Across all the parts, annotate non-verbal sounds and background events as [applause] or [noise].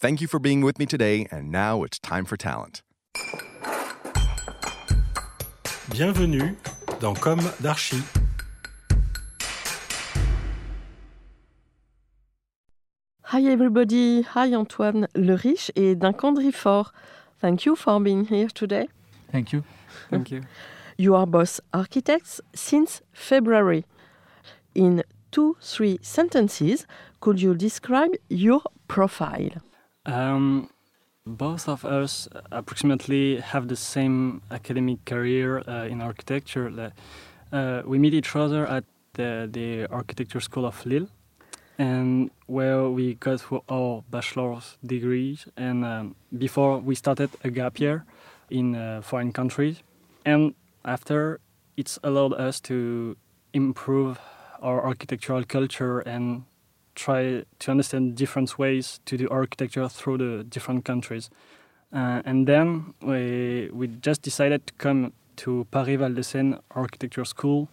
Thank you for being with me today, and now it's time for talent. Bienvenue dans Comme d'Archi. Hi everybody, hi Antoine Le Riche et Duncan Drifort. Thank you for being here today. Thank you. Thank you. You are both architects since February. In two, three sentences, could you describe your profile? Um, both of us approximately have the same academic career uh, in architecture. Uh, we meet each other at the, the Architecture School of Lille, and where we got our bachelor's degrees. And um, before we started a gap year in uh, foreign countries, and after it's allowed us to improve our architectural culture and try to understand different ways to do architecture through the different countries. Uh, and then we, we just decided to come to Paris Val de Seine Architecture School,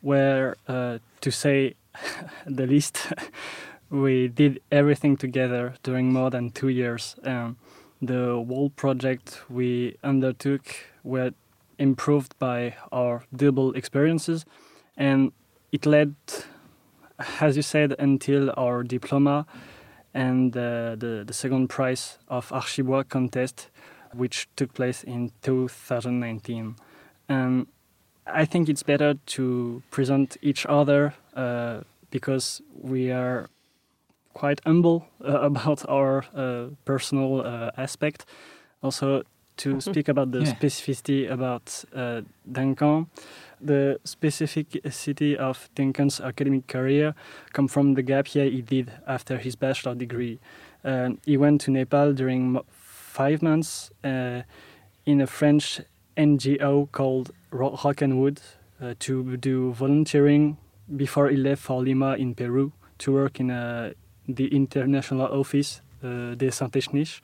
where, uh, to say [laughs] the least, [laughs] we did everything together during more than two years. Um, the whole project we undertook were improved by our double experiences, and it led as you said, until our diploma and uh, the, the second prize of Archibois contest, which took place in 2019. Um, I think it's better to present each other uh, because we are quite humble uh, [laughs] about our uh, personal uh, aspect. Also, to speak about the yeah. specificity about uh, Duncan the specificity of Duncan's academic career come from the gap year he did after his bachelor degree. Uh, he went to Nepal during five months uh, in a French NGO called Rock and Wood uh, to do volunteering before he left for Lima in Peru to work in uh, the international office, uh, de Saint-Technique.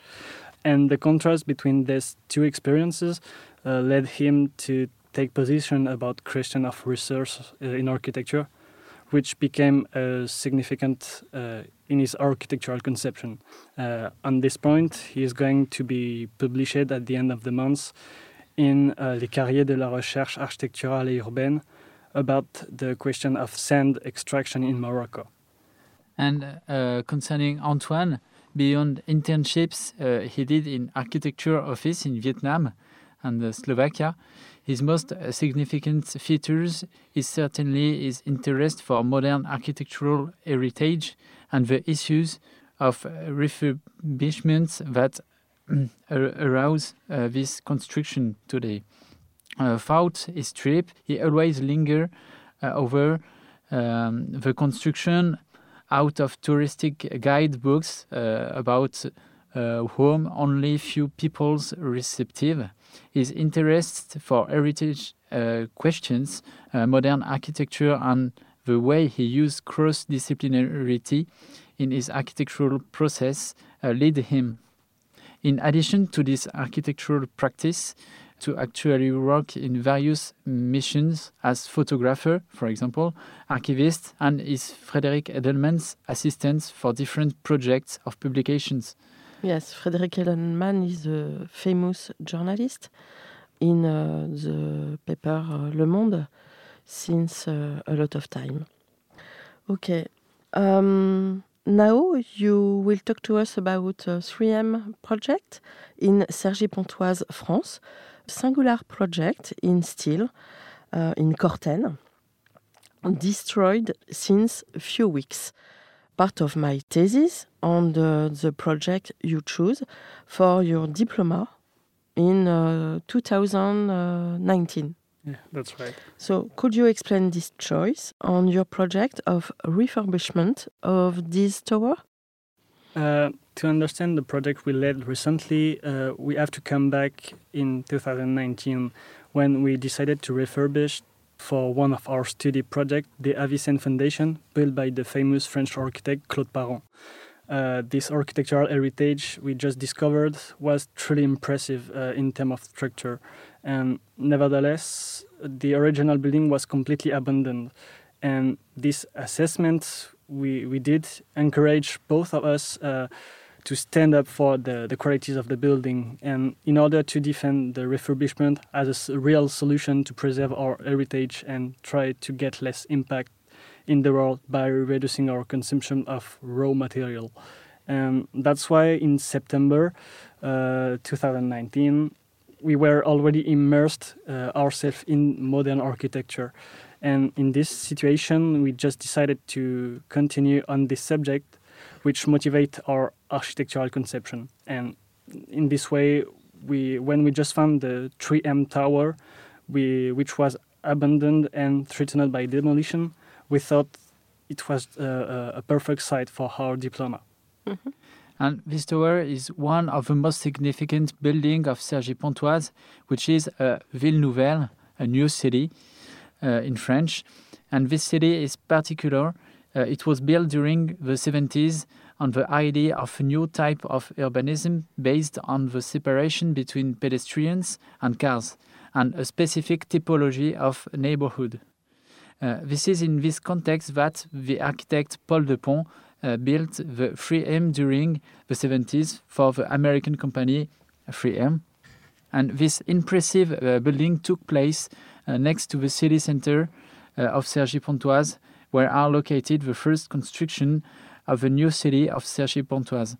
And the contrast between these two experiences uh, led him to take position about question of research uh, in architecture, which became uh, significant uh, in his architectural conception. Uh, on this point, he is going to be published at the end of the month in uh, Les Cahiers de la Recherche Architecturale et Urbaine about the question of sand extraction in Morocco. And uh, concerning Antoine, beyond internships he did in architecture office in Vietnam and Slovakia, his most significant features is certainly his interest for modern architectural heritage and the issues of refurbishment that [clears throat] arouse uh, this construction today. Uh, throughout his trip, he always lingered uh, over um, the construction out of touristic guidebooks uh, about whom only few people's receptive. His interest for heritage uh, questions, uh, modern architecture, and the way he used cross disciplinarity in his architectural process uh, lead him. In addition to this architectural practice, to actually work in various missions as photographer, for example, archivist, and is Frederic Edelmann's assistant for different projects of publications. Yes, Frederic Edelman is a famous journalist in uh, the paper uh, Le Monde since uh, a lot of time. Okay. Um, now you will talk to us about 3M project in Cergy-Pontoise, France, singular project in steel in Corten, destroyed since a few weeks part of my thesis on the, the project you choose for your diploma in uh, 2019. Yeah, that's right. So, could you explain this choice on your project of refurbishment of this tower? Uh, to understand the project we led recently, uh, we have to come back in 2019 when we decided to refurbish for one of our study projects the Avicenne Foundation, built by the famous French architect Claude Parent. Uh, this architectural heritage we just discovered was truly impressive uh, in terms of structure, and nevertheless, the original building was completely abandoned. And this assessment we, we did encourage both of us uh, to stand up for the, the qualities of the building and in order to defend the refurbishment as a real solution to preserve our heritage and try to get less impact in the world by reducing our consumption of raw material. And that's why in September uh, 2019, we were already immersed uh, ourselves in modern architecture. And in this situation, we just decided to continue on this subject, which motivate our architectural conception. And in this way, we when we just found the 3M tower, we which was abandoned and threatened by demolition, we thought it was uh, a perfect site for our diploma. Mm-hmm. And this tower is one of the most significant buildings of Cergy-Pontoise, which is a ville nouvelle, a new city uh, in French. And this city is particular. Uh, it was built during the 70s on the idea of a new type of urbanism based on the separation between pedestrians and cars and a specific typology of neighborhood. Uh, this is in this context that the architect Paul Depont uh, built the 3M during the 70s for the American company 3M. And this impressive uh, building took place uh, next to the city center uh, of Cergy-Pontoise, where are located the first construction of the new city of Cergy-Pontoise.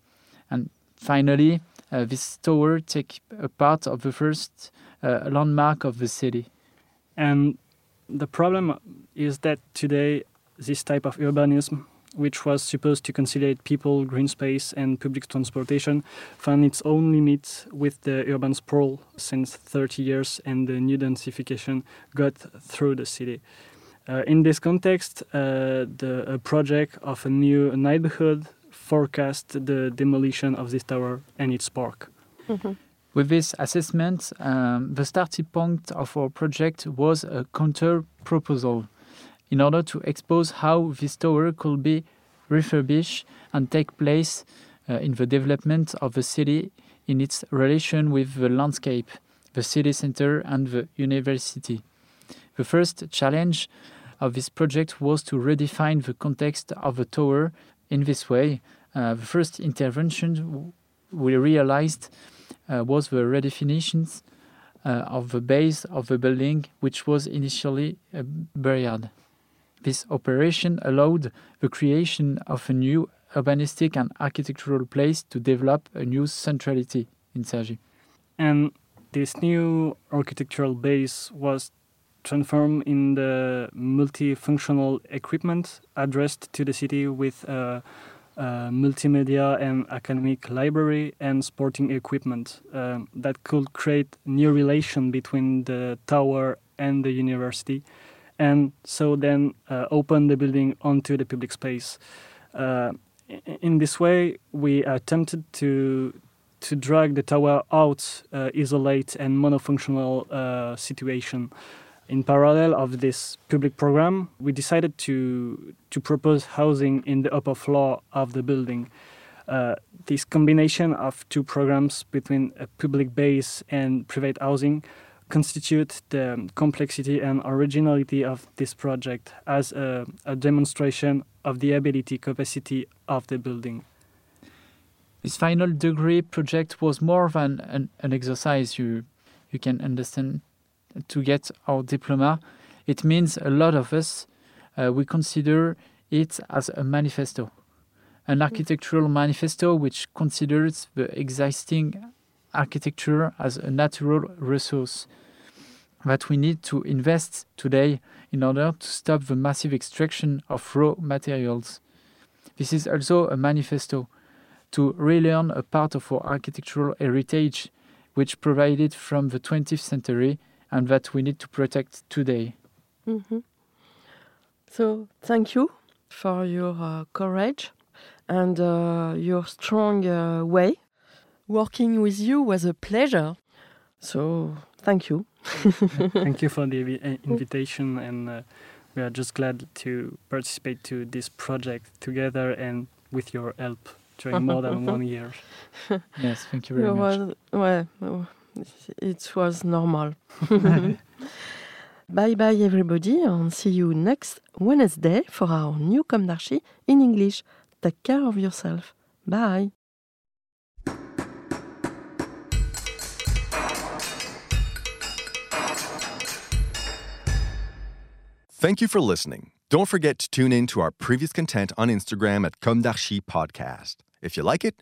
And finally, uh, this tower take a part of the first landmark of the city. And the problem is that today this type of urbanism which was supposed to conciliate people, green space, and public transportation, found its own limits with the urban sprawl since 30 years and the new densification got through the city. Uh, in this context, uh, the project of a new neighborhood forecast the demolition of this tower and its park. Mm-hmm. With this assessment, um, the starting point of our project was a counter proposal in order to expose how this tower could be refurbished and take place uh, in the development of the city in its relation with the landscape, the city center, and the university. The first challenge of this project was to redefine the context of the tower in this way. Uh, the first intervention we realized uh, was the redefinitions uh, of the base of the building, which was initially buried. This operation allowed the creation of a new urbanistic and architectural place to develop a new centrality in Cergy. And this new architectural base was transformed in the multifunctional equipment addressed to the city with uh, uh, multimedia and academic library and sporting equipment um, that could create new relation between the tower and the university and so then uh, open the building onto the public space. Uh, in this way we attempted to to drag the tower out uh, isolate and monofunctional uh, situation in parallel of this public program, we decided to to propose housing in the upper floor of the building. Uh, this combination of two programs between a public base and private housing constitute the complexity and originality of this project as a, a demonstration of the ability capacity of the building. This final degree project was more than an, an exercise you you can understand to get our diploma. It means a lot of us. Uh, we consider it as a manifesto, an architectural manifesto which considers the existing architecture as a natural resource that we need to invest today in order to stop the massive extraction of raw materials. This is also a manifesto to relearn a part of our architectural heritage which provided from the 20th century and that we need to protect today. Mm-hmm. So, thank you for your uh, courage and uh, your strong uh, way. Working with you was a pleasure. So thank you. Thank you for the invi- [laughs] invitation, and uh, we are just glad to participate to this project together and with your help during more than [laughs] one year. Yes, thank you very It much. was, well, it was normal. [laughs] bye bye, everybody, and see you next Wednesday for our new Comme d'Archi in English. Take care of yourself. Bye. Thank you for listening. Don't forget to tune in to our previous content on Instagram at Comme d'Archi Podcast. If you like it,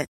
it.